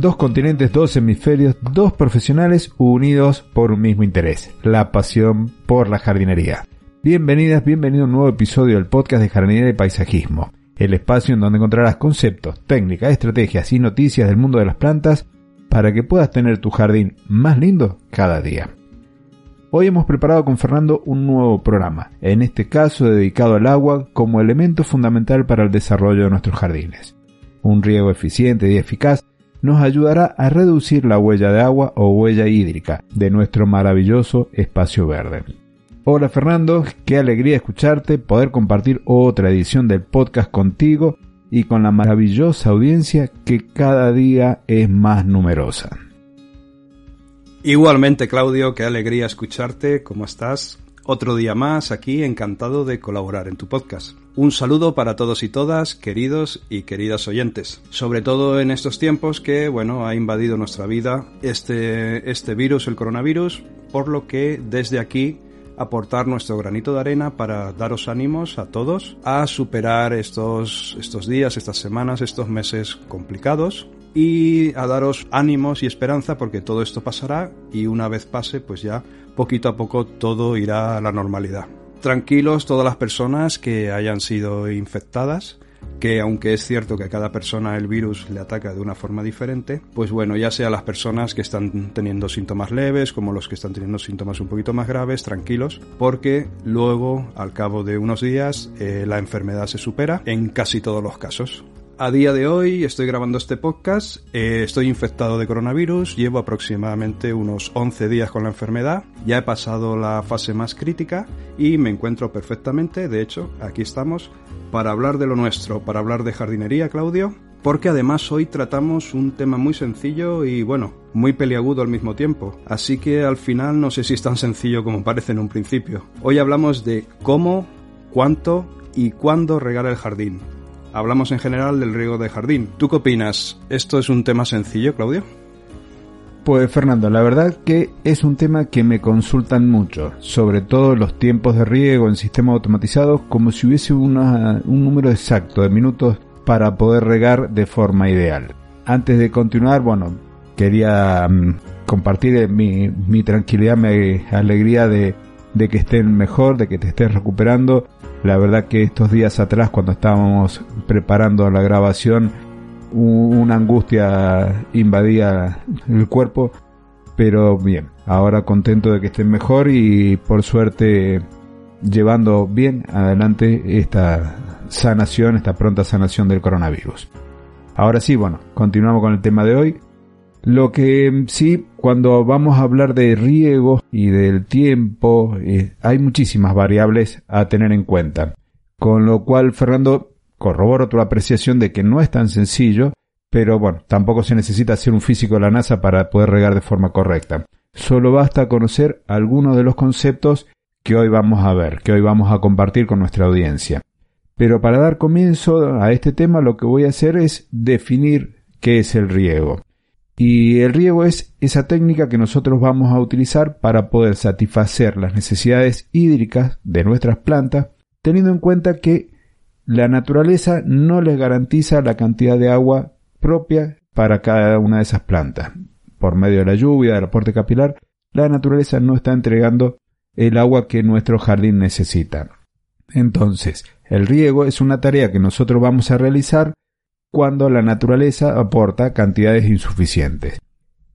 Dos continentes, dos hemisferios, dos profesionales unidos por un mismo interés, la pasión por la jardinería. Bienvenidas, bienvenido a un nuevo episodio del podcast de jardinería y paisajismo, el espacio en donde encontrarás conceptos, técnicas, estrategias y noticias del mundo de las plantas para que puedas tener tu jardín más lindo cada día. Hoy hemos preparado con Fernando un nuevo programa, en este caso dedicado al agua como elemento fundamental para el desarrollo de nuestros jardines. Un riego eficiente y eficaz nos ayudará a reducir la huella de agua o huella hídrica de nuestro maravilloso espacio verde. Hola Fernando, qué alegría escucharte, poder compartir otra edición del podcast contigo y con la maravillosa audiencia que cada día es más numerosa. Igualmente, Claudio, qué alegría escucharte. ¿Cómo estás? Otro día más aquí, encantado de colaborar en tu podcast. Un saludo para todos y todas, queridos y queridas oyentes. Sobre todo en estos tiempos que, bueno, ha invadido nuestra vida este, este virus, el coronavirus, por lo que desde aquí aportar nuestro granito de arena para daros ánimos a todos a superar estos, estos días, estas semanas, estos meses complicados y a daros ánimos y esperanza porque todo esto pasará y una vez pase pues ya poquito a poco todo irá a la normalidad. Tranquilos todas las personas que hayan sido infectadas, que aunque es cierto que a cada persona el virus le ataca de una forma diferente, pues bueno, ya sea las personas que están teniendo síntomas leves como los que están teniendo síntomas un poquito más graves, tranquilos, porque luego, al cabo de unos días, eh, la enfermedad se supera en casi todos los casos. A día de hoy estoy grabando este podcast, eh, estoy infectado de coronavirus, llevo aproximadamente unos 11 días con la enfermedad, ya he pasado la fase más crítica y me encuentro perfectamente, de hecho, aquí estamos, para hablar de lo nuestro, para hablar de jardinería, Claudio, porque además hoy tratamos un tema muy sencillo y bueno, muy peliagudo al mismo tiempo, así que al final no sé si es tan sencillo como parece en un principio. Hoy hablamos de cómo, cuánto y cuándo regar el jardín. Hablamos en general del riego de jardín. ¿Tú qué opinas? ¿Esto es un tema sencillo, Claudio? Pues Fernando, la verdad que es un tema que me consultan mucho, sobre todo los tiempos de riego en sistemas automatizados, como si hubiese un número exacto de minutos para poder regar de forma ideal. Antes de continuar, bueno, quería mm, compartir mi, mi, tranquilidad, mi alegría de, de que estén mejor, de que te estés recuperando la verdad que estos días atrás, cuando estábamos preparando la grabación, una angustia invadía el cuerpo, pero bien, ahora contento de que estén mejor y por suerte llevando bien adelante esta sanación, esta pronta sanación del coronavirus. Ahora sí, bueno, continuamos con el tema de hoy. Lo que sí, cuando vamos a hablar de riego y del tiempo, eh, hay muchísimas variables a tener en cuenta. Con lo cual, Fernando, corroboro tu apreciación de que no es tan sencillo, pero bueno, tampoco se necesita ser un físico de la NASA para poder regar de forma correcta. Solo basta conocer algunos de los conceptos que hoy vamos a ver, que hoy vamos a compartir con nuestra audiencia. Pero para dar comienzo a este tema lo que voy a hacer es definir qué es el riego. Y el riego es esa técnica que nosotros vamos a utilizar para poder satisfacer las necesidades hídricas de nuestras plantas, teniendo en cuenta que la naturaleza no les garantiza la cantidad de agua propia para cada una de esas plantas. Por medio de la lluvia, del aporte capilar, la naturaleza no está entregando el agua que nuestro jardín necesita. Entonces, el riego es una tarea que nosotros vamos a realizar cuando la naturaleza aporta cantidades insuficientes.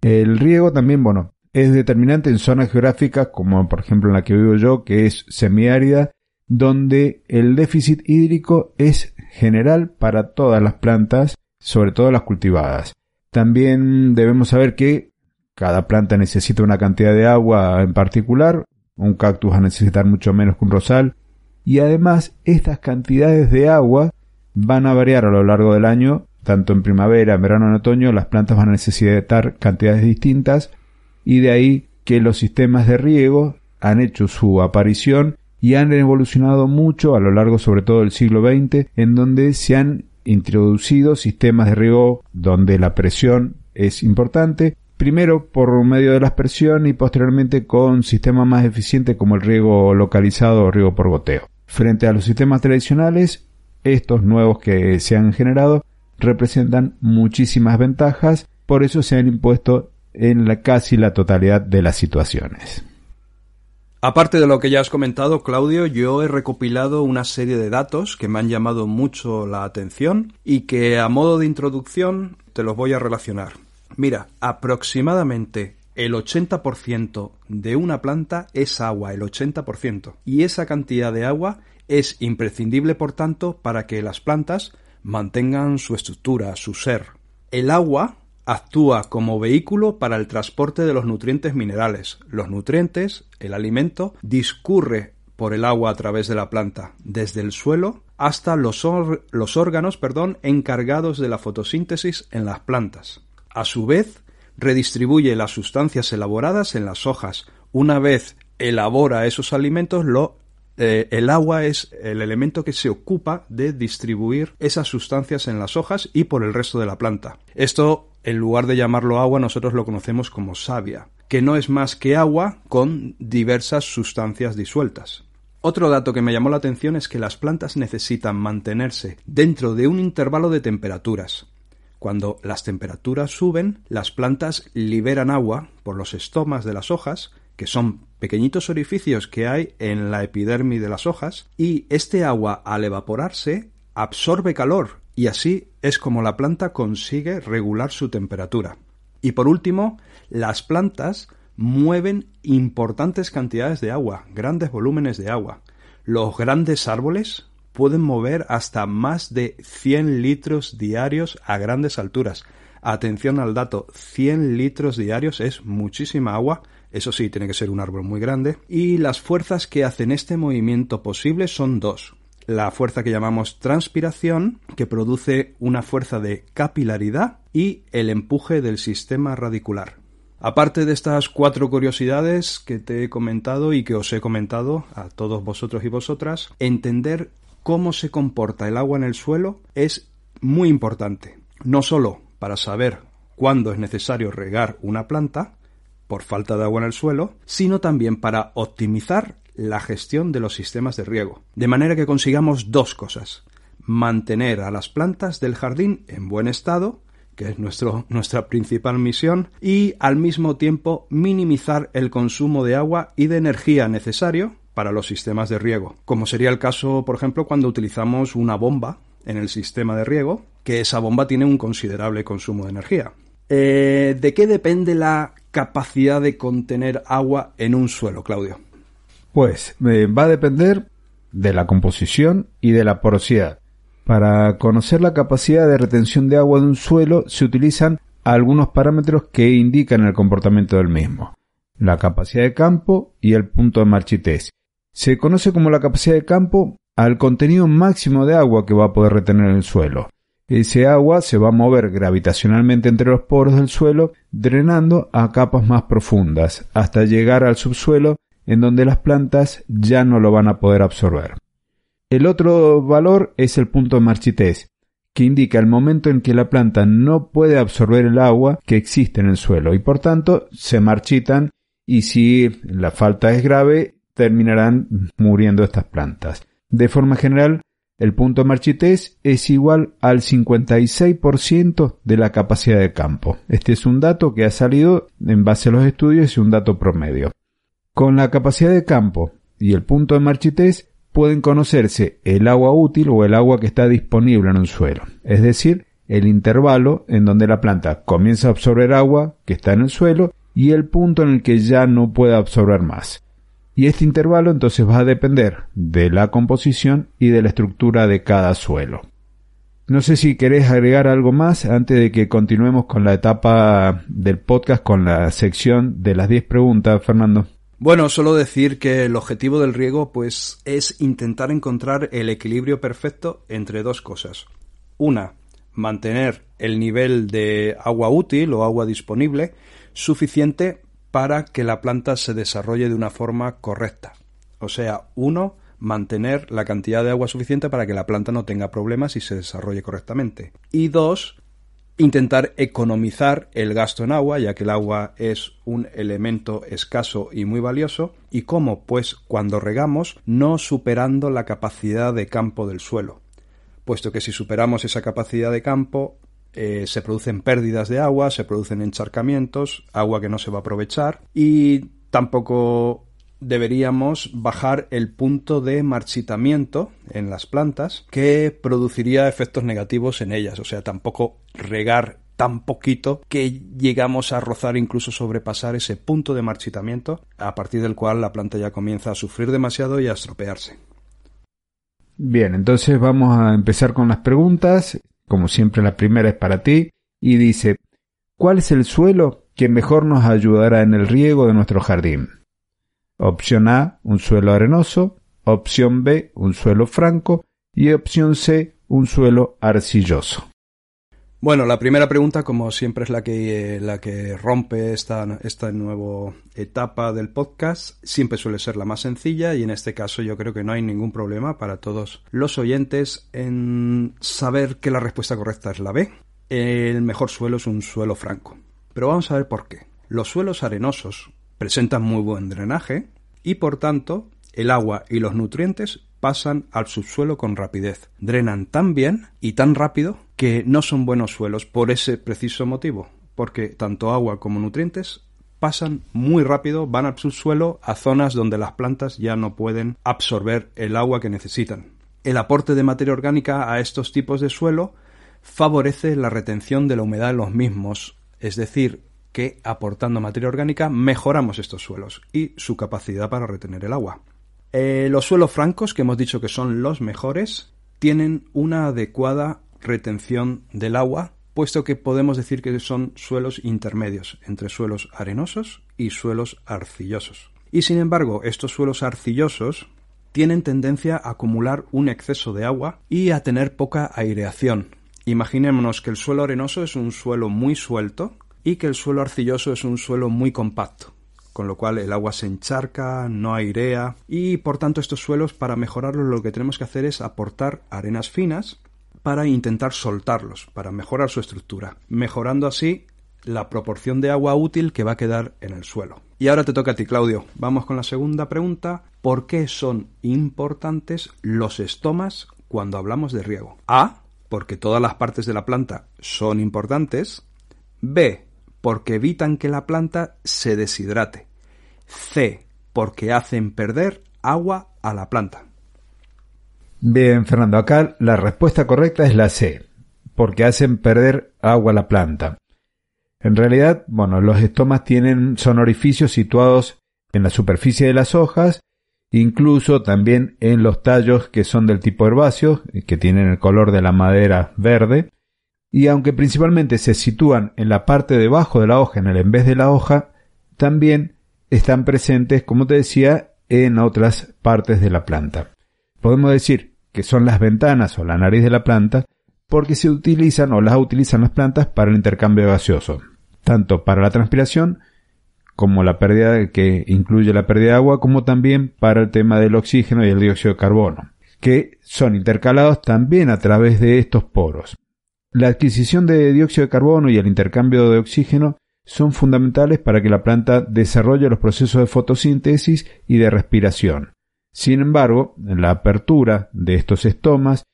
El riego también, bueno, es determinante en zonas geográficas como por ejemplo en la que vivo yo, que es semiárida, donde el déficit hídrico es general para todas las plantas, sobre todo las cultivadas. También debemos saber que cada planta necesita una cantidad de agua en particular, un cactus va a necesitar mucho menos que un rosal, y además estas cantidades de agua van a variar a lo largo del año, tanto en primavera, en verano, en otoño, las plantas van a necesitar cantidades distintas y de ahí que los sistemas de riego han hecho su aparición y han evolucionado mucho a lo largo sobre todo del siglo XX, en donde se han introducido sistemas de riego donde la presión es importante, primero por medio de la aspersión y posteriormente con sistemas más eficientes como el riego localizado o riego por goteo. Frente a los sistemas tradicionales, estos nuevos que se han generado representan muchísimas ventajas, por eso se han impuesto en la casi la totalidad de las situaciones. Aparte de lo que ya has comentado, Claudio, yo he recopilado una serie de datos que me han llamado mucho la atención y que a modo de introducción te los voy a relacionar. Mira, aproximadamente el 80% de una planta es agua, el 80%. Y esa cantidad de agua es imprescindible, por tanto, para que las plantas mantengan su estructura, su ser. El agua actúa como vehículo para el transporte de los nutrientes minerales. Los nutrientes, el alimento, discurre por el agua a través de la planta, desde el suelo hasta los, los órganos perdón, encargados de la fotosíntesis en las plantas. A su vez, redistribuye las sustancias elaboradas en las hojas. Una vez elabora esos alimentos, lo eh, el agua es el elemento que se ocupa de distribuir esas sustancias en las hojas y por el resto de la planta. Esto, en lugar de llamarlo agua, nosotros lo conocemos como savia, que no es más que agua con diversas sustancias disueltas. Otro dato que me llamó la atención es que las plantas necesitan mantenerse dentro de un intervalo de temperaturas. Cuando las temperaturas suben, las plantas liberan agua por los estomas de las hojas, que son pequeñitos orificios que hay en la epidermis de las hojas, y este agua al evaporarse absorbe calor y así es como la planta consigue regular su temperatura. Y por último, las plantas mueven importantes cantidades de agua, grandes volúmenes de agua. Los grandes árboles pueden mover hasta más de 100 litros diarios a grandes alturas. Atención al dato, 100 litros diarios es muchísima agua eso sí, tiene que ser un árbol muy grande. Y las fuerzas que hacen este movimiento posible son dos. La fuerza que llamamos transpiración, que produce una fuerza de capilaridad, y el empuje del sistema radicular. Aparte de estas cuatro curiosidades que te he comentado y que os he comentado a todos vosotros y vosotras, entender cómo se comporta el agua en el suelo es muy importante. No solo para saber cuándo es necesario regar una planta, por falta de agua en el suelo, sino también para optimizar la gestión de los sistemas de riego, de manera que consigamos dos cosas. Mantener a las plantas del jardín en buen estado, que es nuestro, nuestra principal misión, y al mismo tiempo minimizar el consumo de agua y de energía necesario para los sistemas de riego, como sería el caso, por ejemplo, cuando utilizamos una bomba en el sistema de riego, que esa bomba tiene un considerable consumo de energía. Eh, ¿De qué depende la capacidad de contener agua en un suelo, Claudio? Pues eh, va a depender de la composición y de la porosidad. Para conocer la capacidad de retención de agua de un suelo se utilizan algunos parámetros que indican el comportamiento del mismo. La capacidad de campo y el punto de marchitez. Se conoce como la capacidad de campo al contenido máximo de agua que va a poder retener el suelo. Ese agua se va a mover gravitacionalmente entre los poros del suelo, drenando a capas más profundas, hasta llegar al subsuelo, en donde las plantas ya no lo van a poder absorber. El otro valor es el punto de marchitez, que indica el momento en que la planta no puede absorber el agua que existe en el suelo y por tanto se marchitan y si la falta es grave terminarán muriendo estas plantas. De forma general, el punto de marchitez es igual al 56% de la capacidad de campo. Este es un dato que ha salido en base a los estudios y un dato promedio. Con la capacidad de campo y el punto de marchitez pueden conocerse el agua útil o el agua que está disponible en un suelo, es decir, el intervalo en donde la planta comienza a absorber agua que está en el suelo y el punto en el que ya no puede absorber más. Y este intervalo entonces va a depender de la composición y de la estructura de cada suelo. No sé si querés agregar algo más antes de que continuemos con la etapa del podcast con la sección de las 10 preguntas, Fernando. Bueno, solo decir que el objetivo del riego pues es intentar encontrar el equilibrio perfecto entre dos cosas. Una, mantener el nivel de agua útil o agua disponible suficiente para que la planta se desarrolle de una forma correcta. O sea, uno, mantener la cantidad de agua suficiente para que la planta no tenga problemas y se desarrolle correctamente. Y dos, intentar economizar el gasto en agua, ya que el agua es un elemento escaso y muy valioso, y cómo, pues, cuando regamos, no superando la capacidad de campo del suelo, puesto que si superamos esa capacidad de campo, eh, se producen pérdidas de agua, se producen encharcamientos, agua que no se va a aprovechar, y tampoco deberíamos bajar el punto de marchitamiento en las plantas que produciría efectos negativos en ellas. O sea, tampoco regar tan poquito que llegamos a rozar incluso sobrepasar ese punto de marchitamiento a partir del cual la planta ya comienza a sufrir demasiado y a estropearse. Bien, entonces vamos a empezar con las preguntas. Como siempre la primera es para ti y dice, ¿cuál es el suelo que mejor nos ayudará en el riego de nuestro jardín? Opción A, un suelo arenoso. Opción B, un suelo franco. Y opción C, un suelo arcilloso. Bueno, la primera pregunta, como siempre, es la que, la que rompe esta, esta nueva etapa del podcast. Siempre suele ser la más sencilla y en este caso yo creo que no hay ningún problema para todos los oyentes en saber que la respuesta correcta es la B. El mejor suelo es un suelo franco. Pero vamos a ver por qué. Los suelos arenosos presentan muy buen drenaje y por tanto el agua y los nutrientes pasan al subsuelo con rapidez. Drenan tan bien y tan rápido que no son buenos suelos por ese preciso motivo, porque tanto agua como nutrientes pasan muy rápido, van al subsuelo a zonas donde las plantas ya no pueden absorber el agua que necesitan. El aporte de materia orgánica a estos tipos de suelo favorece la retención de la humedad en los mismos, es decir, que aportando materia orgánica mejoramos estos suelos y su capacidad para retener el agua. Eh, los suelos francos, que hemos dicho que son los mejores, tienen una adecuada retención del agua, puesto que podemos decir que son suelos intermedios entre suelos arenosos y suelos arcillosos. Y sin embargo, estos suelos arcillosos tienen tendencia a acumular un exceso de agua y a tener poca aireación. Imaginémonos que el suelo arenoso es un suelo muy suelto, y que el suelo arcilloso es un suelo muy compacto, con lo cual el agua se encharca, no airea y por tanto estos suelos para mejorarlos lo que tenemos que hacer es aportar arenas finas para intentar soltarlos, para mejorar su estructura, mejorando así la proporción de agua útil que va a quedar en el suelo. Y ahora te toca a ti, Claudio. Vamos con la segunda pregunta. ¿Por qué son importantes los estomas cuando hablamos de riego? A. Porque todas las partes de la planta son importantes. B porque evitan que la planta se deshidrate. C, porque hacen perder agua a la planta. Bien, Fernando, acá la respuesta correcta es la C, porque hacen perder agua a la planta. En realidad, bueno, los estomas tienen, son orificios situados en la superficie de las hojas, incluso también en los tallos que son del tipo herbáceo, que tienen el color de la madera verde, y aunque principalmente se sitúan en la parte debajo de la hoja en el en vez de la hoja, también están presentes, como te decía, en otras partes de la planta. Podemos decir que son las ventanas o la nariz de la planta porque se utilizan o las utilizan las plantas para el intercambio gaseoso, tanto para la transpiración como la pérdida que incluye la pérdida de agua, como también para el tema del oxígeno y el dióxido de carbono, que son intercalados también a través de estos poros. La adquisición de dióxido de carbono y el intercambio de oxígeno son fundamentales para que la planta desarrolle los procesos de fotosíntesis y de respiración. Sin embargo, la apertura de estos estomas,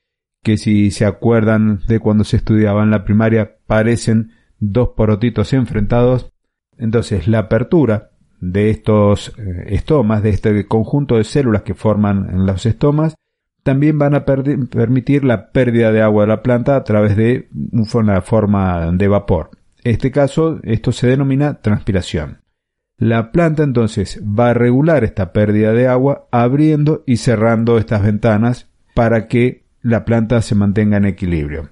que si se acuerdan de cuando se estudiaba en la primaria, parecen dos porotitos enfrentados, entonces la apertura de estos eh, estomas, de este conjunto de células que forman los estomas, también van a permitir la pérdida de agua de la planta a través de una forma de vapor. En este caso, esto se denomina transpiración. La planta entonces va a regular esta pérdida de agua abriendo y cerrando estas ventanas para que la planta se mantenga en equilibrio.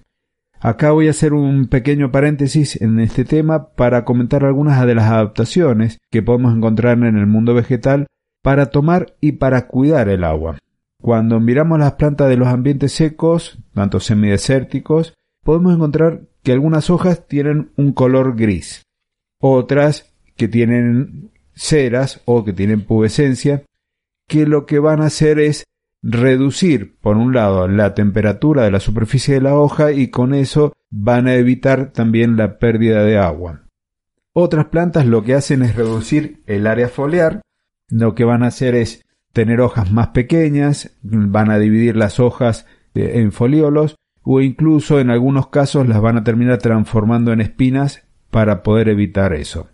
Acá voy a hacer un pequeño paréntesis en este tema para comentar algunas de las adaptaciones que podemos encontrar en el mundo vegetal para tomar y para cuidar el agua. Cuando miramos las plantas de los ambientes secos, tanto semidesérticos, podemos encontrar que algunas hojas tienen un color gris, otras que tienen ceras o que tienen pubescencia, que lo que van a hacer es reducir, por un lado, la temperatura de la superficie de la hoja y con eso van a evitar también la pérdida de agua. Otras plantas lo que hacen es reducir el área foliar, lo que van a hacer es tener hojas más pequeñas, van a dividir las hojas en foliolos o incluso en algunos casos las van a terminar transformando en espinas para poder evitar eso.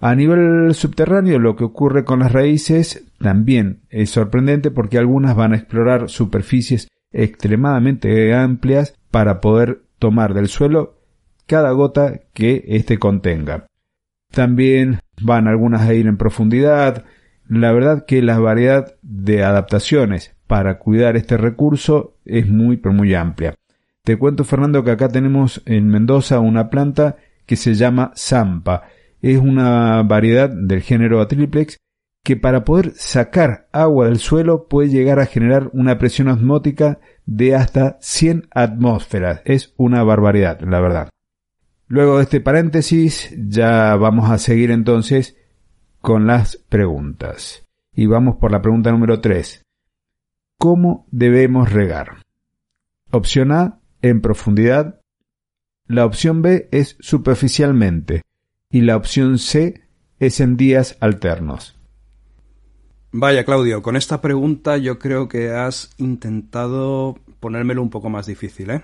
A nivel subterráneo lo que ocurre con las raíces también es sorprendente porque algunas van a explorar superficies extremadamente amplias para poder tomar del suelo cada gota que éste contenga. También van algunas a ir en profundidad. La verdad que la variedad de adaptaciones para cuidar este recurso es muy pero muy amplia. Te cuento Fernando que acá tenemos en Mendoza una planta que se llama Zampa es una variedad del género Atriplex que para poder sacar agua del suelo puede llegar a generar una presión osmótica de hasta 100 atmósferas. Es una barbaridad, la verdad. Luego de este paréntesis, ya vamos a seguir entonces con las preguntas. Y vamos por la pregunta número 3. ¿Cómo debemos regar? Opción A, en profundidad. La opción B es superficialmente y la opción C es en días alternos. Vaya, Claudio, con esta pregunta yo creo que has intentado ponérmelo un poco más difícil, ¿eh?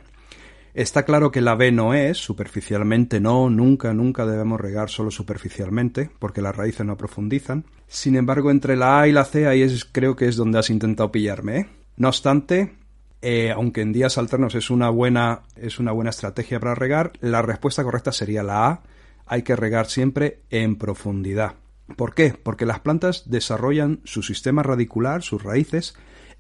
Está claro que la B no es, superficialmente no, nunca, nunca debemos regar solo superficialmente, porque las raíces no profundizan. Sin embargo, entre la A y la C ahí es, creo que es donde has intentado pillarme, ¿eh? No obstante, eh, aunque en días alternos es una buena, es una buena estrategia para regar, la respuesta correcta sería la A, hay que regar siempre en profundidad. ¿Por qué? Porque las plantas desarrollan su sistema radicular, sus raíces,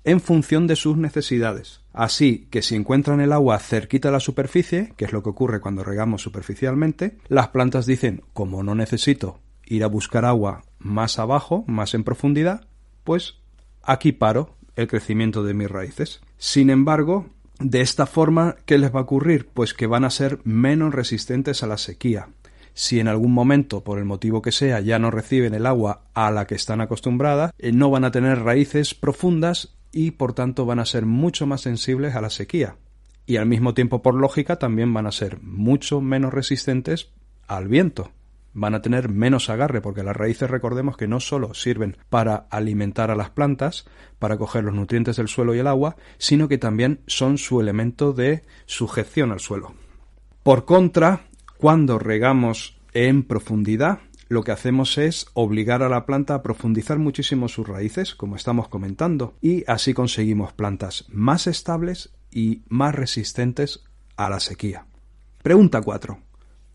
en función de sus necesidades. Así que si encuentran el agua cerquita de la superficie, que es lo que ocurre cuando regamos superficialmente, las plantas dicen, como no necesito ir a buscar agua más abajo, más en profundidad, pues aquí paro el crecimiento de mis raíces. Sin embargo, de esta forma, ¿qué les va a ocurrir? Pues que van a ser menos resistentes a la sequía si en algún momento, por el motivo que sea, ya no reciben el agua a la que están acostumbradas, eh, no van a tener raíces profundas y por tanto van a ser mucho más sensibles a la sequía. Y al mismo tiempo, por lógica, también van a ser mucho menos resistentes al viento. Van a tener menos agarre porque las raíces recordemos que no solo sirven para alimentar a las plantas, para coger los nutrientes del suelo y el agua, sino que también son su elemento de sujeción al suelo. Por contra, cuando regamos en profundidad, lo que hacemos es obligar a la planta a profundizar muchísimo sus raíces, como estamos comentando, y así conseguimos plantas más estables y más resistentes a la sequía. Pregunta 4.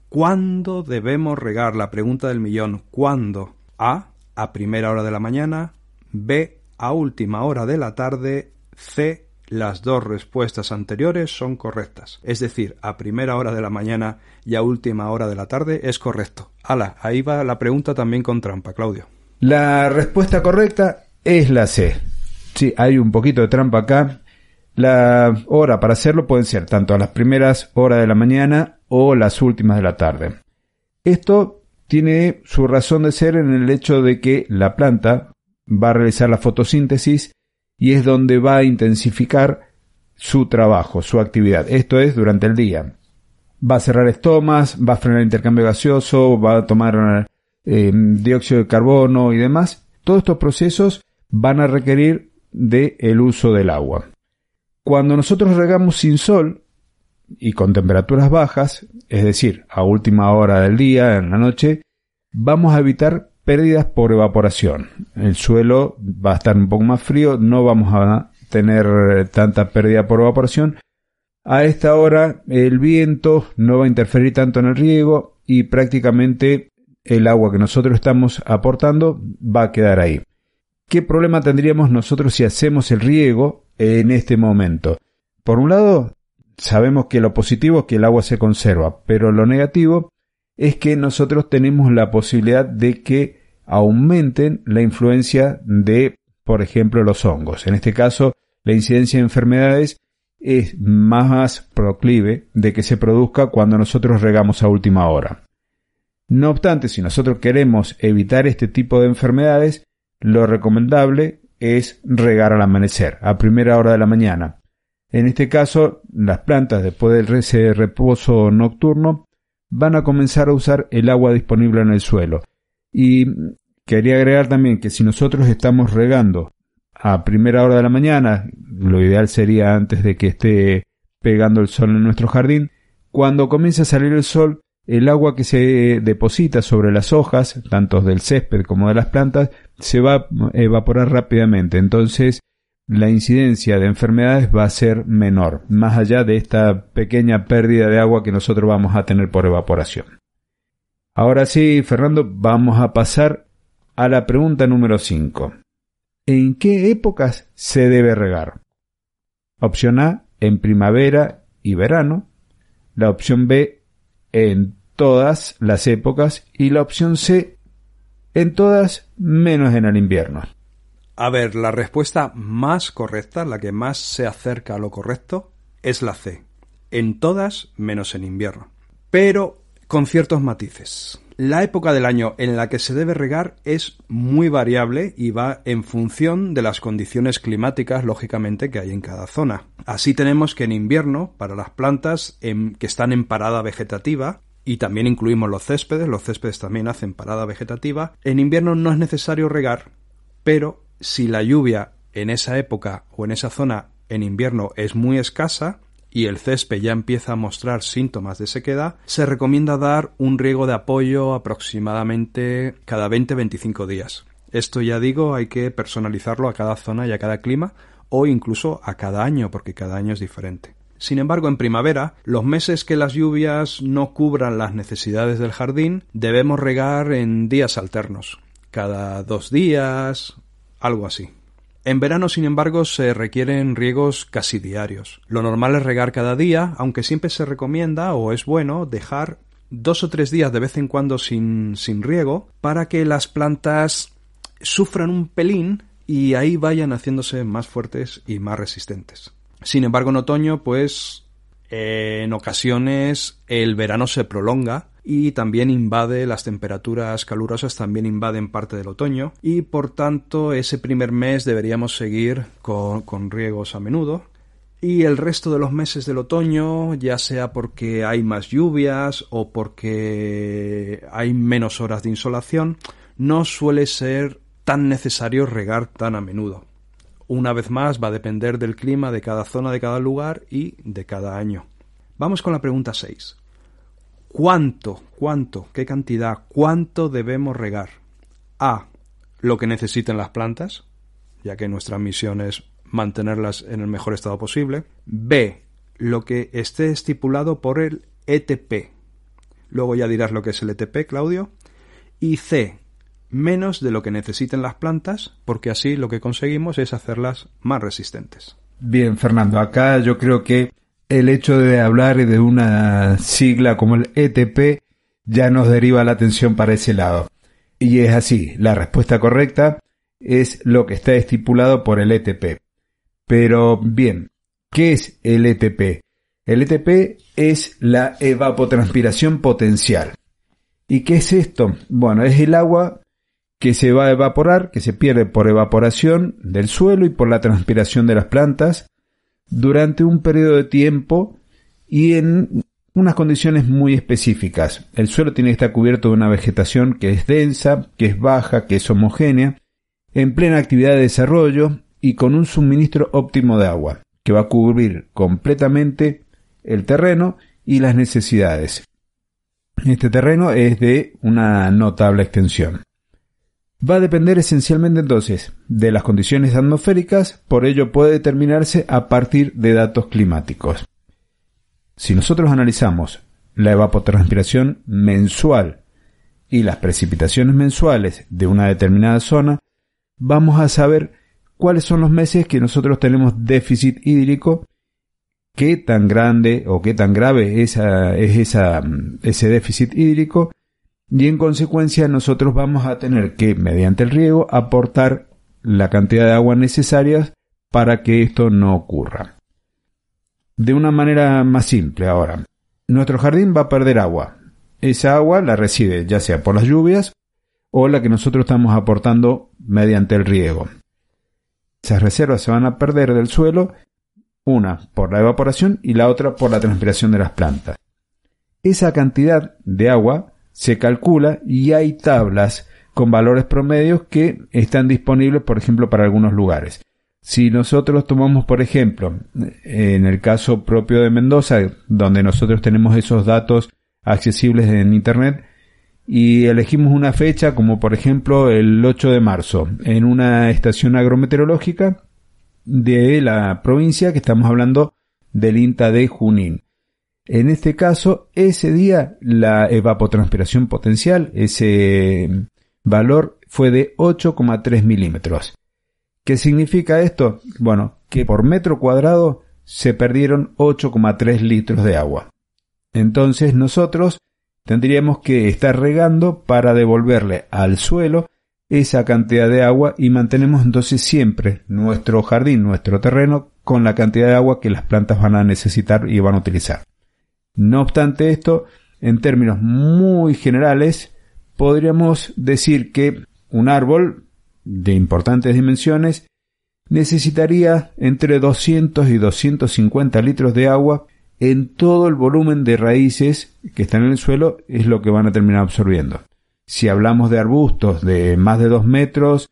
¿Cuándo debemos regar? La pregunta del millón. ¿Cuándo? A. A primera hora de la mañana. B. A última hora de la tarde. C las dos respuestas anteriores son correctas. Es decir, a primera hora de la mañana y a última hora de la tarde es correcto. Ala, ahí va la pregunta también con trampa, Claudio. La respuesta correcta es la C. Sí, hay un poquito de trampa acá. La hora para hacerlo pueden ser tanto a las primeras horas de la mañana o las últimas de la tarde. Esto tiene su razón de ser en el hecho de que la planta va a realizar la fotosíntesis y es donde va a intensificar su trabajo, su actividad. Esto es durante el día. Va a cerrar estomas, va a frenar el intercambio gaseoso, va a tomar eh, dióxido de carbono y demás. Todos estos procesos van a requerir del el uso del agua. Cuando nosotros regamos sin sol y con temperaturas bajas, es decir, a última hora del día, en la noche, vamos a evitar pérdidas por evaporación. El suelo va a estar un poco más frío, no vamos a tener tanta pérdida por evaporación. A esta hora el viento no va a interferir tanto en el riego y prácticamente el agua que nosotros estamos aportando va a quedar ahí. ¿Qué problema tendríamos nosotros si hacemos el riego en este momento? Por un lado, sabemos que lo positivo es que el agua se conserva, pero lo negativo es que nosotros tenemos la posibilidad de que aumenten la influencia de, por ejemplo, los hongos. En este caso, la incidencia de enfermedades es más proclive de que se produzca cuando nosotros regamos a última hora. No obstante, si nosotros queremos evitar este tipo de enfermedades, lo recomendable es regar al amanecer, a primera hora de la mañana. En este caso, las plantas después del reposo nocturno van a comenzar a usar el agua disponible en el suelo. Y quería agregar también que si nosotros estamos regando a primera hora de la mañana, lo ideal sería antes de que esté pegando el sol en nuestro jardín, cuando comience a salir el sol, el agua que se deposita sobre las hojas, tanto del césped como de las plantas, se va a evaporar rápidamente. Entonces, la incidencia de enfermedades va a ser menor, más allá de esta pequeña pérdida de agua que nosotros vamos a tener por evaporación. Ahora sí, Fernando, vamos a pasar a la pregunta número 5. ¿En qué épocas se debe regar? Opción A, en primavera y verano. La opción B, en todas las épocas. Y la opción C, en todas menos en el invierno. A ver, la respuesta más correcta, la que más se acerca a lo correcto, es la C. En todas menos en invierno. Pero con ciertos matices. La época del año en la que se debe regar es muy variable y va en función de las condiciones climáticas, lógicamente, que hay en cada zona. Así tenemos que en invierno, para las plantas que están en parada vegetativa, y también incluimos los céspedes, los céspedes también hacen parada vegetativa, en invierno no es necesario regar, pero si la lluvia en esa época o en esa zona en invierno es muy escasa y el césped ya empieza a mostrar síntomas de sequedad, se recomienda dar un riego de apoyo aproximadamente cada 20-25 días. Esto ya digo, hay que personalizarlo a cada zona y a cada clima o incluso a cada año, porque cada año es diferente. Sin embargo, en primavera, los meses que las lluvias no cubran las necesidades del jardín, debemos regar en días alternos, cada dos días algo así. En verano, sin embargo, se requieren riegos casi diarios. Lo normal es regar cada día, aunque siempre se recomienda o es bueno dejar dos o tres días de vez en cuando sin, sin riego para que las plantas sufran un pelín y ahí vayan haciéndose más fuertes y más resistentes. Sin embargo, en otoño, pues en ocasiones el verano se prolonga y también invade las temperaturas calurosas también invaden parte del otoño y por tanto ese primer mes deberíamos seguir con, con riegos a menudo y el resto de los meses del otoño, ya sea porque hay más lluvias o porque hay menos horas de insolación, no suele ser tan necesario regar tan a menudo. Una vez más va a depender del clima de cada zona de cada lugar y de cada año. Vamos con la pregunta 6. ¿Cuánto, cuánto, qué cantidad, cuánto debemos regar? A. Lo que necesiten las plantas, ya que nuestra misión es mantenerlas en el mejor estado posible. B. Lo que esté estipulado por el ETP. Luego ya dirás lo que es el ETP, Claudio. Y C. Menos de lo que necesiten las plantas, porque así lo que conseguimos es hacerlas más resistentes. Bien, Fernando, acá yo creo que el hecho de hablar de una sigla como el ETP ya nos deriva la atención para ese lado. Y es así, la respuesta correcta es lo que está estipulado por el ETP. Pero bien, ¿qué es el ETP? El ETP es la evapotranspiración potencial. ¿Y qué es esto? Bueno, es el agua que se va a evaporar, que se pierde por evaporación del suelo y por la transpiración de las plantas, durante un periodo de tiempo y en unas condiciones muy específicas. El suelo tiene que estar cubierto de una vegetación que es densa, que es baja, que es homogénea, en plena actividad de desarrollo y con un suministro óptimo de agua, que va a cubrir completamente el terreno y las necesidades. Este terreno es de una notable extensión. Va a depender esencialmente entonces de las condiciones atmosféricas, por ello puede determinarse a partir de datos climáticos. Si nosotros analizamos la evapotranspiración mensual y las precipitaciones mensuales de una determinada zona, vamos a saber cuáles son los meses que nosotros tenemos déficit hídrico qué tan grande o qué tan grave es esa, ese déficit hídrico y en consecuencia nosotros vamos a tener que, mediante el riego, aportar la cantidad de agua necesaria para que esto no ocurra. De una manera más simple ahora, nuestro jardín va a perder agua. Esa agua la recibe ya sea por las lluvias o la que nosotros estamos aportando mediante el riego. Esas reservas se van a perder del suelo, una por la evaporación y la otra por la transpiración de las plantas. Esa cantidad de agua se calcula y hay tablas con valores promedios que están disponibles, por ejemplo, para algunos lugares. Si nosotros tomamos, por ejemplo, en el caso propio de Mendoza, donde nosotros tenemos esos datos accesibles en Internet, y elegimos una fecha como por ejemplo el 8 de marzo en una estación agrometeorológica de la provincia que estamos hablando del INTA de Junín. En este caso, ese día la evapotranspiración potencial, ese valor fue de 8,3 milímetros. ¿Qué significa esto? Bueno, que por metro cuadrado se perdieron 8,3 litros de agua. Entonces nosotros tendríamos que estar regando para devolverle al suelo esa cantidad de agua y mantenemos entonces siempre nuestro jardín, nuestro terreno con la cantidad de agua que las plantas van a necesitar y van a utilizar. No obstante esto, en términos muy generales, podríamos decir que un árbol de importantes dimensiones necesitaría entre 200 y 250 litros de agua en todo el volumen de raíces que están en el suelo es lo que van a terminar absorbiendo. Si hablamos de arbustos de más de 2 metros,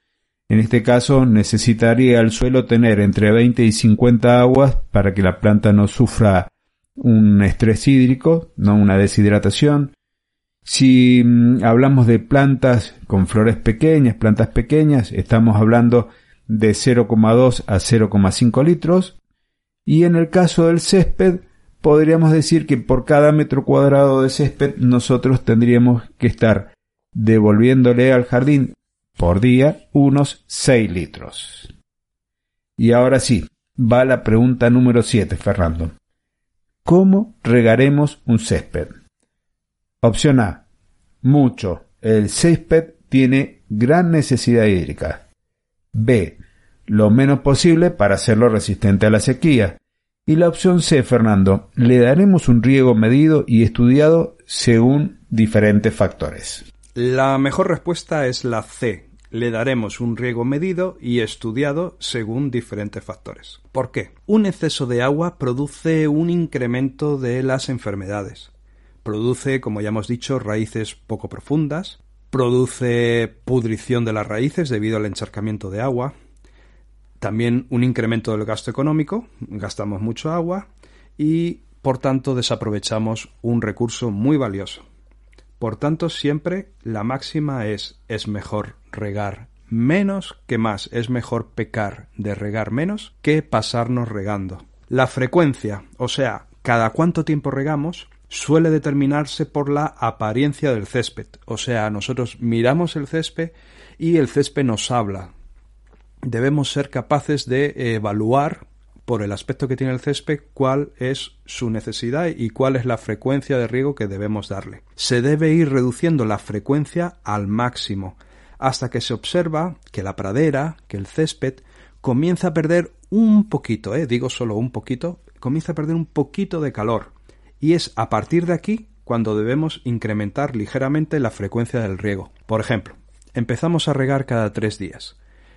en este caso necesitaría el suelo tener entre 20 y 50 aguas para que la planta no sufra un estrés hídrico, no una deshidratación. Si mm, hablamos de plantas con flores pequeñas, plantas pequeñas, estamos hablando de 0,2 a 0,5 litros. Y en el caso del césped, podríamos decir que por cada metro cuadrado de césped nosotros tendríamos que estar devolviéndole al jardín por día unos 6 litros. Y ahora sí, va la pregunta número 7, Fernando. ¿Cómo regaremos un césped? Opción A. Mucho. El césped tiene gran necesidad hídrica. B. Lo menos posible para hacerlo resistente a la sequía. Y la opción C, Fernando, le daremos un riego medido y estudiado según diferentes factores. La mejor respuesta es la C. Le daremos un riego medido y estudiado según diferentes factores. ¿Por qué? Un exceso de agua produce un incremento de las enfermedades. Produce, como ya hemos dicho, raíces poco profundas, produce pudrición de las raíces debido al encharcamiento de agua, también un incremento del gasto económico, gastamos mucho agua y por tanto desaprovechamos un recurso muy valioso. Por tanto, siempre la máxima es es mejor regar menos que más, es mejor pecar de regar menos que pasarnos regando. La frecuencia, o sea, cada cuánto tiempo regamos, suele determinarse por la apariencia del césped. O sea, nosotros miramos el césped y el césped nos habla, debemos ser capaces de evaluar por el aspecto que tiene el césped cuál es su necesidad y cuál es la frecuencia de riego que debemos darle. Se debe ir reduciendo la frecuencia al máximo hasta que se observa que la pradera, que el césped, comienza a perder un poquito, eh, digo solo un poquito, comienza a perder un poquito de calor. Y es a partir de aquí cuando debemos incrementar ligeramente la frecuencia del riego. Por ejemplo, empezamos a regar cada tres días.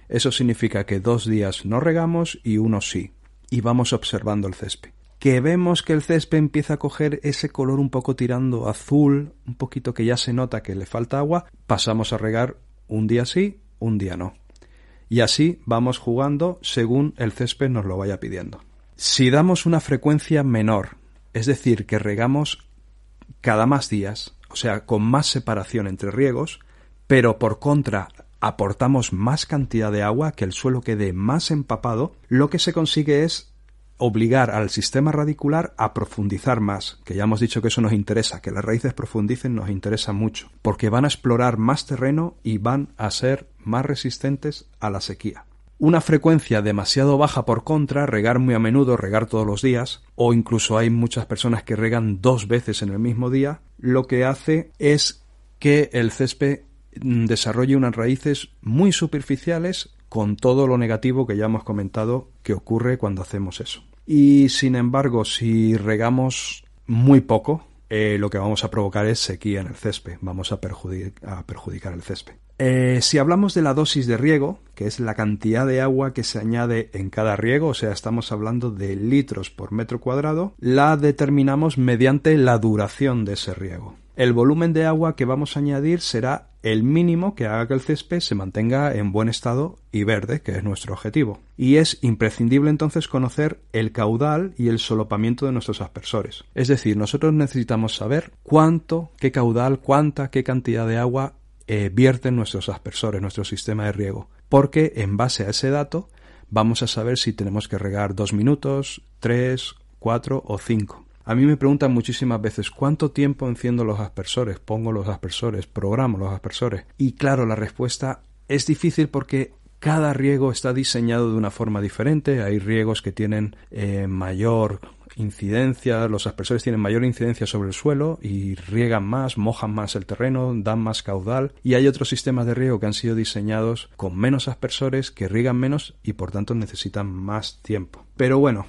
Eso significa que dos días no regamos y uno sí, y vamos observando el césped. Que vemos que el césped empieza a coger ese color un poco tirando azul, un poquito que ya se nota que le falta agua, pasamos a regar un día sí, un día no. Y así vamos jugando según el césped nos lo vaya pidiendo. Si damos una frecuencia menor, es decir, que regamos cada más días, o sea, con más separación entre riegos, pero por contra aportamos más cantidad de agua, que el suelo quede más empapado, lo que se consigue es obligar al sistema radicular a profundizar más, que ya hemos dicho que eso nos interesa, que las raíces profundicen nos interesa mucho, porque van a explorar más terreno y van a ser más resistentes a la sequía. Una frecuencia demasiado baja por contra, regar muy a menudo, regar todos los días, o incluso hay muchas personas que regan dos veces en el mismo día, lo que hace es que el césped desarrolle unas raíces muy superficiales con todo lo negativo que ya hemos comentado que ocurre cuando hacemos eso. Y sin embargo, si regamos muy poco, eh, lo que vamos a provocar es sequía en el césped, vamos a, perjudicar el césped. Eh, si hablamos de la dosis de riego, que es la cantidad de agua que se añade en cada riego, o sea, estamos hablando de litros por metro cuadrado, la determinamos mediante la duración de ese riego. El volumen de agua que vamos a añadir será el mínimo que haga que el césped se mantenga en buen estado y verde, que es nuestro objetivo. Y es imprescindible entonces conocer el caudal y el solopamiento de nuestros aspersores. Es decir, nosotros necesitamos saber cuánto, qué caudal, cuánta, qué cantidad de agua eh, vierten nuestros aspersores, nuestro sistema de riego. Porque en base a ese dato vamos a saber si tenemos que regar dos minutos, tres, cuatro o cinco. A mí me preguntan muchísimas veces cuánto tiempo enciendo los aspersores, pongo los aspersores, programo los aspersores. Y claro, la respuesta es difícil porque cada riego está diseñado de una forma diferente. Hay riegos que tienen eh, mayor incidencia, los aspersores tienen mayor incidencia sobre el suelo y riegan más, mojan más el terreno, dan más caudal. Y hay otros sistemas de riego que han sido diseñados con menos aspersores, que riegan menos y por tanto necesitan más tiempo. Pero bueno,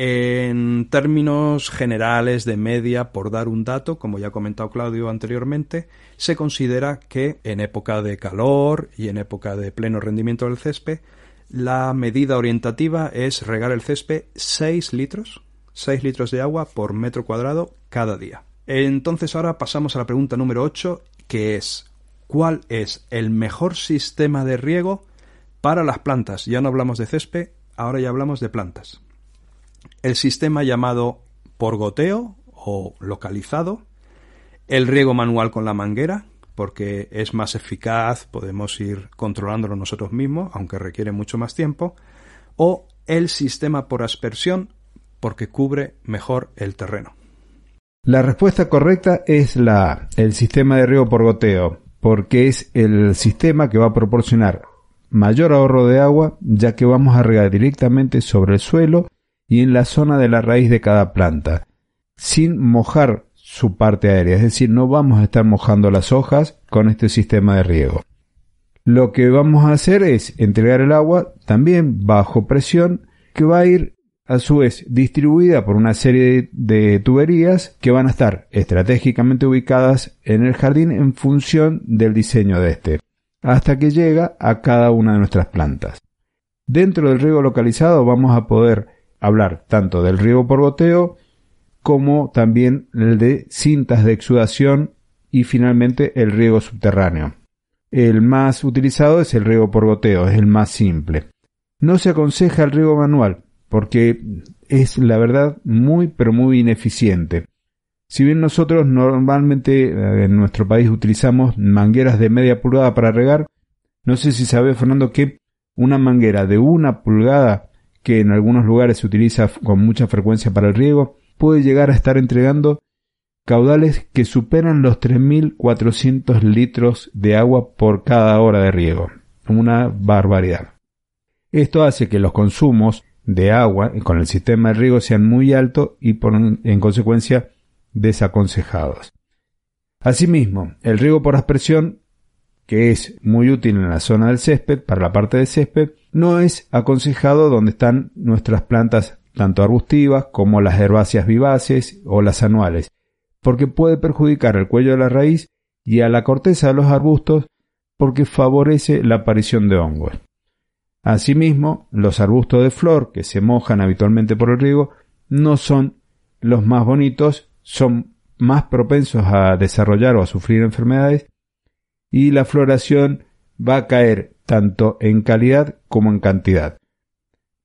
en términos generales de media, por dar un dato, como ya ha comentado Claudio anteriormente, se considera que en época de calor y en época de pleno rendimiento del césped, la medida orientativa es regar el césped 6 litros, 6 litros de agua por metro cuadrado cada día. Entonces ahora pasamos a la pregunta número 8, que es ¿cuál es el mejor sistema de riego para las plantas? Ya no hablamos de césped, ahora ya hablamos de plantas el sistema llamado por goteo o localizado, el riego manual con la manguera, porque es más eficaz, podemos ir controlándolo nosotros mismos, aunque requiere mucho más tiempo, o el sistema por aspersión, porque cubre mejor el terreno. La respuesta correcta es la el sistema de riego por goteo, porque es el sistema que va a proporcionar mayor ahorro de agua, ya que vamos a regar directamente sobre el suelo y en la zona de la raíz de cada planta, sin mojar su parte aérea, es decir, no vamos a estar mojando las hojas con este sistema de riego. Lo que vamos a hacer es entregar el agua también bajo presión que va a ir a su vez distribuida por una serie de tuberías que van a estar estratégicamente ubicadas en el jardín en función del diseño de este, hasta que llega a cada una de nuestras plantas. Dentro del riego localizado vamos a poder hablar tanto del riego por goteo como también el de cintas de exudación y finalmente el riego subterráneo. El más utilizado es el riego por goteo, es el más simple. No se aconseja el riego manual porque es la verdad muy pero muy ineficiente. Si bien nosotros normalmente eh, en nuestro país utilizamos mangueras de media pulgada para regar, no sé si sabe Fernando que una manguera de una pulgada que en algunos lugares se utiliza con mucha frecuencia para el riego, puede llegar a estar entregando caudales que superan los 3.400 litros de agua por cada hora de riego. Una barbaridad. Esto hace que los consumos de agua con el sistema de riego sean muy altos y por, en consecuencia desaconsejados. Asimismo, el riego por aspersión que es muy útil en la zona del césped, para la parte del césped, no es aconsejado donde están nuestras plantas tanto arbustivas como las herbáceas vivaces o las anuales, porque puede perjudicar el cuello de la raíz y a la corteza de los arbustos porque favorece la aparición de hongos. Asimismo, los arbustos de flor que se mojan habitualmente por el riego no son los más bonitos, son más propensos a desarrollar o a sufrir enfermedades y la floración va a caer tanto en calidad como en cantidad.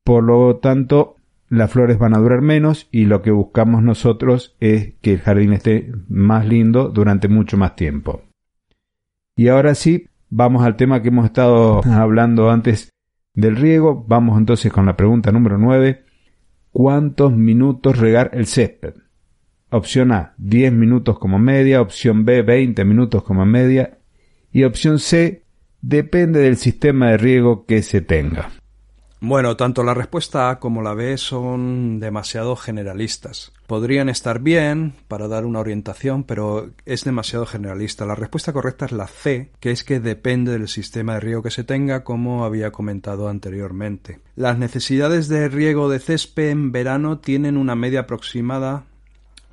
Por lo tanto, las flores van a durar menos y lo que buscamos nosotros es que el jardín esté más lindo durante mucho más tiempo. Y ahora sí, vamos al tema que hemos estado hablando antes del riego. Vamos entonces con la pregunta número 9. ¿Cuántos minutos regar el césped? Opción A, 10 minutos como media. Opción B, 20 minutos como media y opción C depende del sistema de riego que se tenga. Bueno, tanto la respuesta A como la B son demasiado generalistas. Podrían estar bien para dar una orientación, pero es demasiado generalista. La respuesta correcta es la C, que es que depende del sistema de riego que se tenga, como había comentado anteriormente. Las necesidades de riego de césped en verano tienen una media aproximada,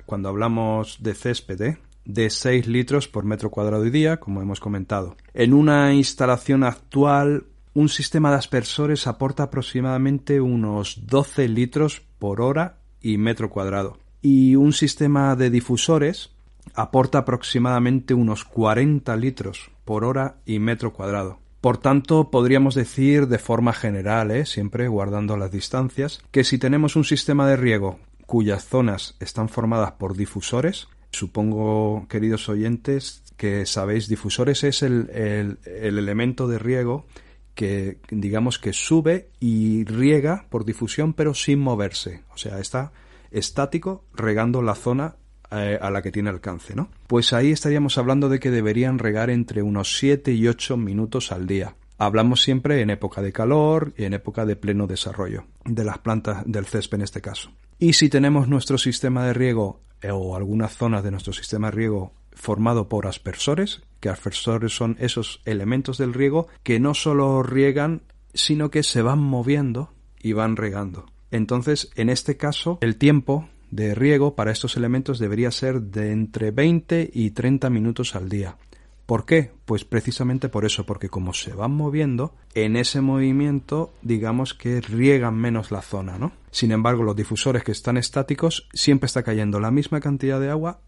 cuando hablamos de césped, ¿eh? De 6 litros por metro cuadrado y día, como hemos comentado. En una instalación actual un sistema de aspersores aporta aproximadamente unos 12 litros por hora y metro cuadrado. Y un sistema de difusores aporta aproximadamente unos 40 litros por hora y metro cuadrado. Por tanto, podríamos decir de forma general, ¿eh? siempre guardando las distancias, que si tenemos un sistema de riego cuyas zonas están formadas por difusores, supongo, queridos oyentes, que sabéis, difusores es el, el, el elemento de riego que digamos que sube y riega por difusión pero sin moverse, o sea, está estático regando la zona eh, a la que tiene alcance, ¿no? Pues ahí estaríamos hablando de que deberían regar entre unos 7 y 8 minutos al día. Hablamos siempre en época de calor y en época de pleno desarrollo de las plantas del césped en este caso. Y si tenemos nuestro sistema de riego o algunas zonas de nuestro sistema riego formado por aspersores, que aspersores son esos elementos del riego que no solo riegan, sino que se van moviendo y van regando. Entonces, en este caso, el tiempo de riego para estos elementos debería ser de entre 20 y 30 minutos al día. ¿Por qué? Pues precisamente por eso, porque como se van moviendo, en ese movimiento digamos que riegan menos la zona, ¿no? Sin embargo, los difusores que están estáticos siempre está cayendo la misma cantidad de agua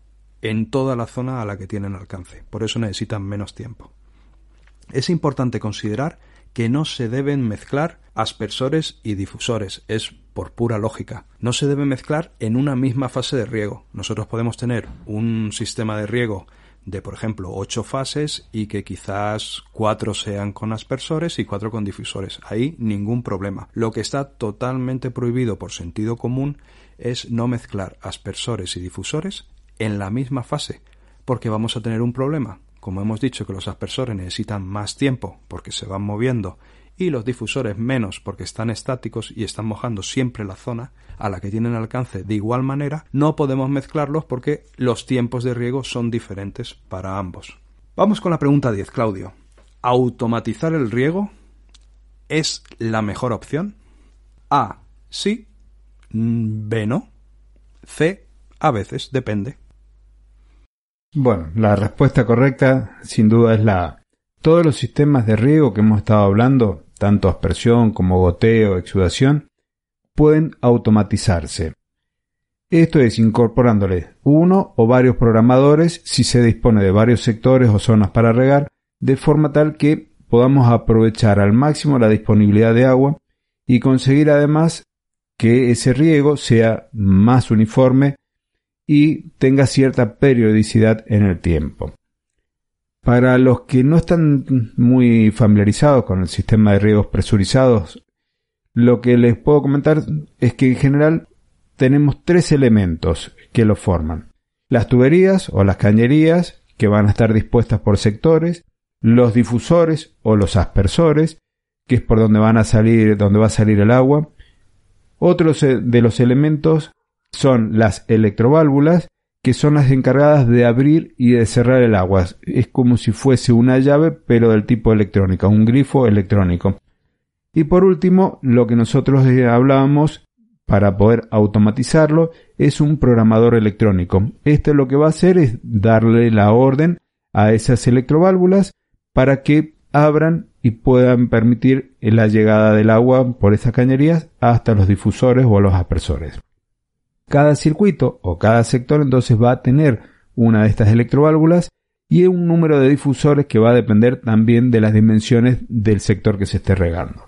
en toda la zona a la que tienen alcance. Por eso necesitan menos tiempo. Es importante considerar que no se deben mezclar aspersores y difusores, es por pura lógica. No se debe mezclar en una misma fase de riego. Nosotros podemos tener un sistema de riego de, por ejemplo, ocho fases y que quizás cuatro sean con aspersores y cuatro con difusores. Ahí ningún problema. Lo que está totalmente prohibido por sentido común es no mezclar aspersores y difusores en la misma fase, porque vamos a tener un problema. Como hemos dicho que los aspersores necesitan más tiempo porque se van moviendo y los difusores menos porque están estáticos y están mojando siempre la zona a la que tienen alcance de igual manera, no podemos mezclarlos porque los tiempos de riego son diferentes para ambos. Vamos con la pregunta 10, Claudio. ¿Automatizar el riego es la mejor opción? A. Sí. B. No. C. A veces, depende. Bueno, la respuesta correcta sin duda es la A. Todos los sistemas de riego que hemos estado hablando, tanto aspersión como goteo, exudación, pueden automatizarse. Esto es incorporándole uno o varios programadores si se dispone de varios sectores o zonas para regar, de forma tal que podamos aprovechar al máximo la disponibilidad de agua y conseguir además que ese riego sea más uniforme y tenga cierta periodicidad en el tiempo. Para los que no están muy familiarizados con el sistema de riegos presurizados, lo que les puedo comentar es que en general tenemos tres elementos que lo forman. Las tuberías o las cañerías, que van a estar dispuestas por sectores, los difusores o los aspersores, que es por donde van a salir, donde va a salir el agua. Otros de los elementos son las electroválvulas, que son las encargadas de abrir y de cerrar el agua. Es como si fuese una llave, pero del tipo electrónica, un grifo electrónico. Y por último, lo que nosotros eh, hablábamos para poder automatizarlo es un programador electrónico. Esto lo que va a hacer es darle la orden a esas electroválvulas para que abran y puedan permitir la llegada del agua por esas cañerías hasta los difusores o los aspersores. Cada circuito o cada sector entonces va a tener una de estas electroválvulas y un número de difusores que va a depender también de las dimensiones del sector que se esté regando.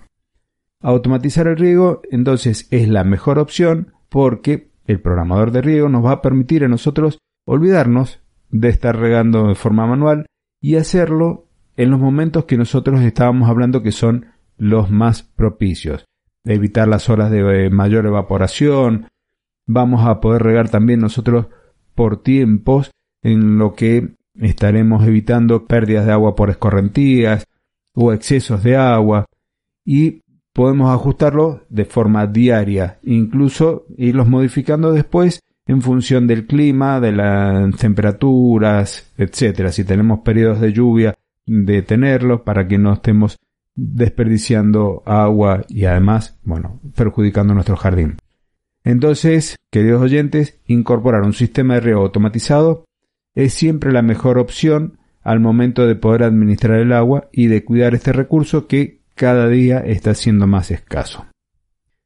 Automatizar el riego entonces es la mejor opción porque el programador de riego nos va a permitir a nosotros olvidarnos de estar regando de forma manual y hacerlo en los momentos que nosotros estábamos hablando que son los más propicios. Evitar las horas de mayor evaporación, vamos a poder regar también nosotros por tiempos en lo que estaremos evitando pérdidas de agua por escorrentías o excesos de agua y podemos ajustarlo de forma diaria, incluso irlos modificando después en función del clima, de las temperaturas, etcétera. Si tenemos periodos de lluvia, detenerlos para que no estemos desperdiciando agua y además, bueno, perjudicando nuestro jardín. Entonces, queridos oyentes, incorporar un sistema de riego automatizado es siempre la mejor opción al momento de poder administrar el agua y de cuidar este recurso que cada día está siendo más escaso.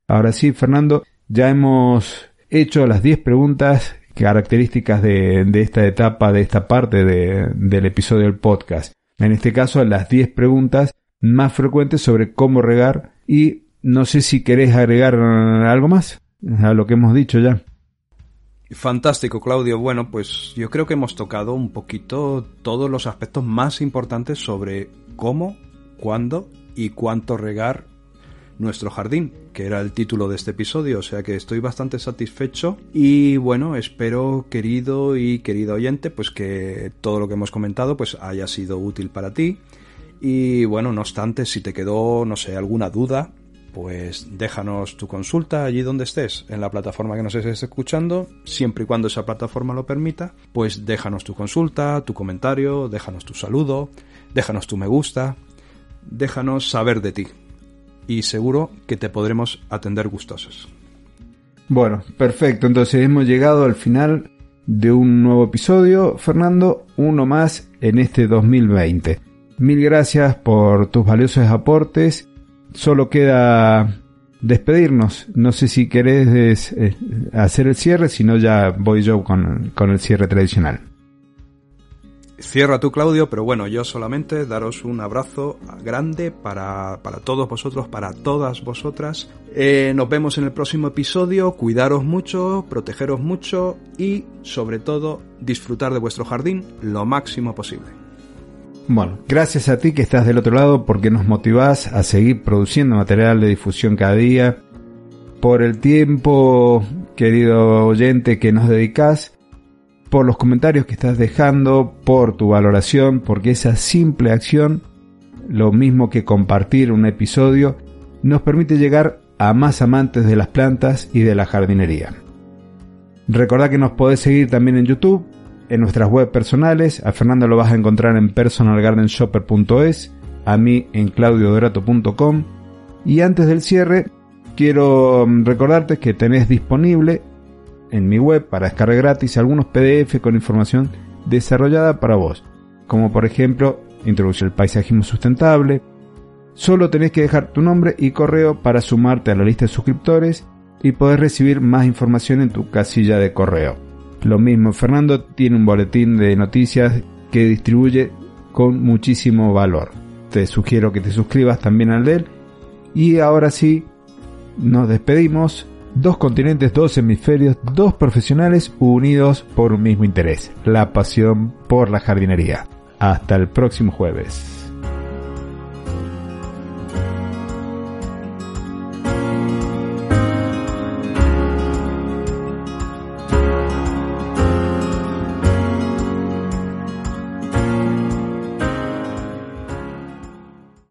Ahora sí, Fernando, ya hemos hecho las 10 preguntas características de, esta etapa, de esta parte del episodio del podcast. En este caso, las 10 preguntas más frecuentes sobre cómo regar y no sé si querés agregar algo más a lo que hemos dicho ya. Fantástico, Claudio. Bueno, pues yo creo que hemos tocado un poquito todos los aspectos más importantes sobre cómo, cuándo y cuánto regar nuestro jardín, que era el título de este episodio, o sea que estoy bastante satisfecho y bueno, espero querido y querido oyente, pues que todo lo que hemos comentado pues haya sido útil para ti y bueno, no obstante, si te quedó, no sé, alguna duda, pues déjanos tu consulta allí donde estés, en la plataforma que nos estés escuchando, siempre y cuando esa plataforma lo permita, pues déjanos tu consulta, tu comentario, déjanos tu saludo, déjanos tu me gusta, déjanos saber de ti y seguro que te podremos atender gustosos. Bueno, perfecto. Entonces hemos llegado al final de un nuevo episodio, Fernando, uno más en este 2020. Mil gracias por tus valiosos aportes. Solo queda despedirnos. No sé si querés eh, hacer el cierre, si no ya voy yo con, el cierre tradicional. Cierra tú, Claudio, pero bueno, yo solamente daros un abrazo grande para, todos vosotros, para todas vosotras. Eh, nos vemos en el próximo episodio. Cuidaros mucho, protegeros mucho y, sobre todo, disfrutar de vuestro jardín lo máximo posible. Bueno, gracias a ti que estás del otro lado porque nos motivás a seguir produciendo material de difusión cada día. Por el tiempo, querido oyente, que nos dedicas por los comentarios que estás dejando, por tu valoración, porque esa simple acción, lo mismo que compartir un episodio, nos permite llegar a más amantes de las plantas y de la jardinería. Recordad que nos podés seguir también en YouTube, en nuestras web personales, a Fernando lo vas a encontrar en personalgardenshopper.es, a mí en claudiodorato.com y antes del cierre quiero mm, recordarte que tenés disponible en mi web para descargar gratis algunos PDF con información desarrollada para vos, como por ejemplo introducir el paisajismo sustentable. Solo tenés que dejar tu nombre y correo para sumarte a la lista de suscriptores y poder recibir más información en tu casilla de correo. Lo mismo, Fernando tiene un boletín de noticias que distribuye con muchísimo valor. Te sugiero que te suscribas también al de él. Y ahora sí, nos despedimos Dos continentes, dos hemisferios, dos profesionales unidos por un mismo interés, la pasión por la jardinería. Hasta el próximo jueves.